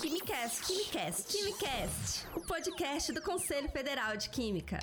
KimiCast, KimiCast, KimiCast, o podcast do Conselho Federal de Química.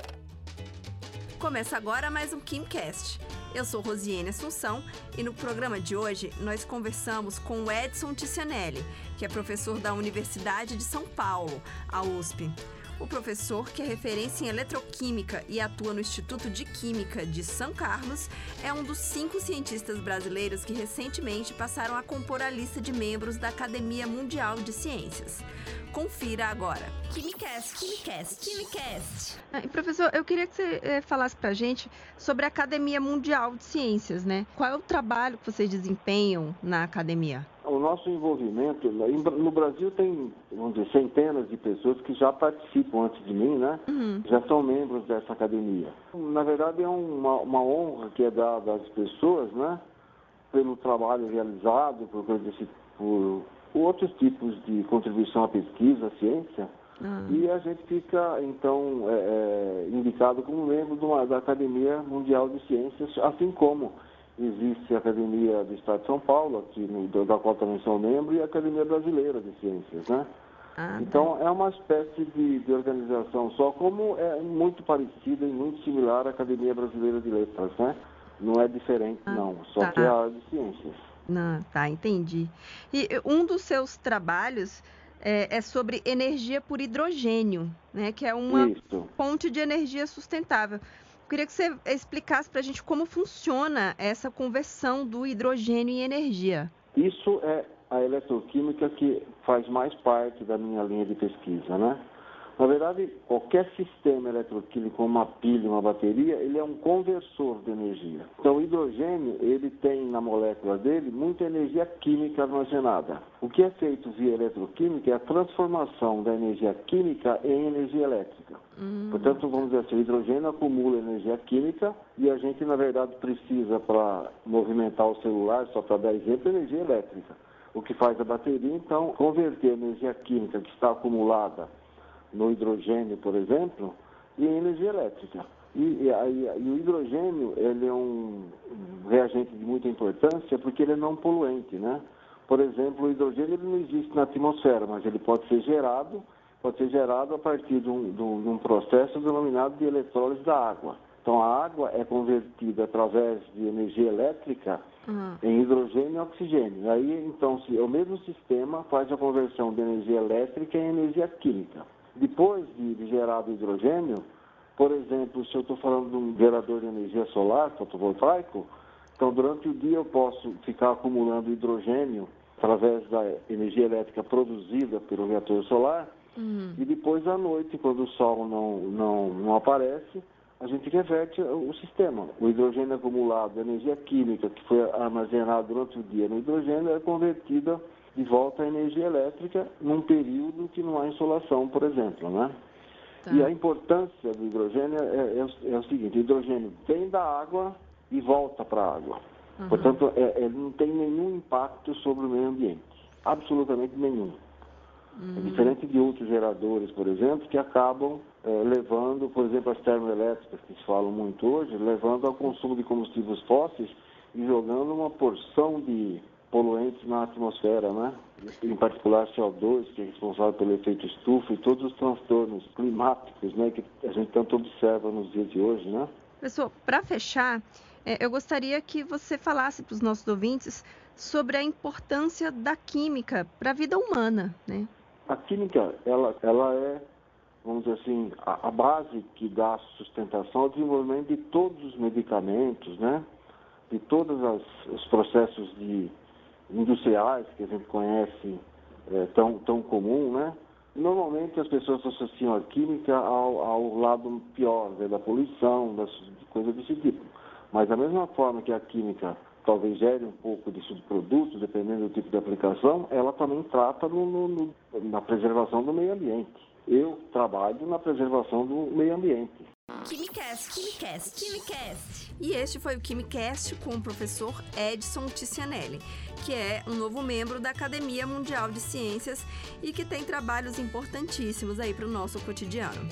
Começa agora mais um KimCast. Eu sou Rosiane Assunção e no programa de hoje nós conversamos com o Edson Ticianelli, que é professor da Universidade de São Paulo, a USP. O professor, que é referência em eletroquímica e atua no Instituto de Química de São Carlos, é um dos cinco cientistas brasileiros que recentemente passaram a compor a lista de membros da Academia Mundial de Ciências. Confira agora. KimiCast, KimiCast, KimiCast. Ah, professor, eu queria que você eh, falasse para a gente sobre a Academia Mundial de Ciências, né? Qual é o trabalho que vocês desempenham na academia? O nosso envolvimento, no Brasil tem, vamos dizer, centenas de pessoas que já participam antes de mim, né? Uhum. Já são membros dessa academia. Na verdade, é uma, uma honra que é dada às pessoas, né? Pelo trabalho realizado, por, por, por outros tipos de contribuição à pesquisa, à ciência. Uhum. E a gente fica, então, é, é, indicado como membro uma, da Academia Mundial de Ciências, assim como existe a Academia do Estado de São Paulo, aqui no, da qual também sou membro, e a Academia Brasileira de Ciências, né? Ah, então é uma espécie de, de, organização só, como é muito parecida e muito similar à Academia Brasileira de Letras, né? Não é diferente, ah, não, só tá. que é a área de ciências. Não, tá, entendi. E um dos seus trabalhos é, é sobre energia por hidrogênio, né? Que é uma Isso. fonte de energia sustentável. Queria que você explicasse para a gente como funciona essa conversão do hidrogênio em energia. Isso é a eletroquímica que faz mais parte da minha linha de pesquisa, né? Na verdade, qualquer sistema eletroquímico, uma pilha, uma bateria, ele é um conversor de energia. Então, o hidrogênio, ele tem na molécula dele muita energia química armazenada. O que é feito via eletroquímica é a transformação da energia química em energia elétrica. Uhum. Portanto, vamos dizer assim, o hidrogênio acumula energia química e a gente, na verdade, precisa para movimentar o celular, só para dar exemplo, energia elétrica. O que faz a bateria, então, converter a energia química que está acumulada no hidrogênio, por exemplo, e em energia elétrica. E, e, e, e, o hidrogênio ele é um reagente de muita importância porque ele é não poluente, né? Por exemplo, o hidrogênio ele não existe na atmosfera, mas ele pode ser gerado, pode ser gerado a partir de um, de um processo denominado de eletrólise da água. Então a água é convertida através de energia elétrica uhum. em hidrogênio e oxigênio. Aí então se, o mesmo sistema faz a conversão de energia elétrica em energia química. Depois de, de gerado hidrogênio, por exemplo, se eu estou falando de um gerador de energia solar, fotovoltaico, então durante o dia eu posso ficar acumulando hidrogênio através da energia elétrica produzida pelo reator solar, uhum. e depois à noite, quando o sol não, não, não aparece, a gente reverte o sistema. O hidrogênio acumulado, a energia química que foi armazenada durante o dia no hidrogênio é convertida de volta à energia elétrica num período que não há insolação, por exemplo, né? Tá. E a importância do hidrogênio é, é, é, o seguinte, o hidrogênio vem da água e volta para a água. Uhum. Portanto, é, ele não tem nenhum impacto sobre o meio ambiente, absolutamente nenhum. Uhum. É diferente de outros geradores, por exemplo, que acabam é, levando, por exemplo, as termoelétricas, que se falam muito hoje, levando ao consumo de combustíveis fósseis e jogando uma porção de poluentes na atmosfera, né? Em particular CO2, que é responsável pelo efeito estufa e todos os transtornos climáticos, né? Que a gente tanto observa nos dias de hoje, né? Pessoal, para fechar, é, eu gostaria que você falasse para os nossos ouvintes sobre a importância da química para a vida humana, né? A química, ela, ela é, vamos dizer assim, a, a base que dá sustentação ao desenvolvimento de todos os medicamentos, né? De todos os processos de industriais que a gente conhece é, tão, tão comum, né? Normalmente as pessoas associam a química ao, ao lado pior, né, da poluição, das coisas desse tipo. Mas da mesma forma que a química talvez gere um pouco de subprodutos, dependendo do tipo de aplicação, ela também trata no, no, no, na preservação do meio ambiente. Eu trabalho na preservação do meio ambiente. KimiCast, KimiCast, KimiCast. E este foi o KimiCast com o professor Edson Ticianelli, que é um novo membro da Academia Mundial de Ciências e que tem trabalhos importantíssimos aí para o nosso cotidiano.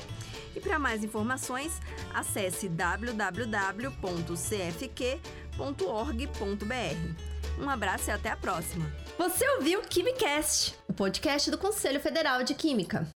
E para mais informações, acesse www.cfq.org.br. Um abraço e até a próxima! Você ouviu o KimiCast, o podcast do Conselho Federal de Química.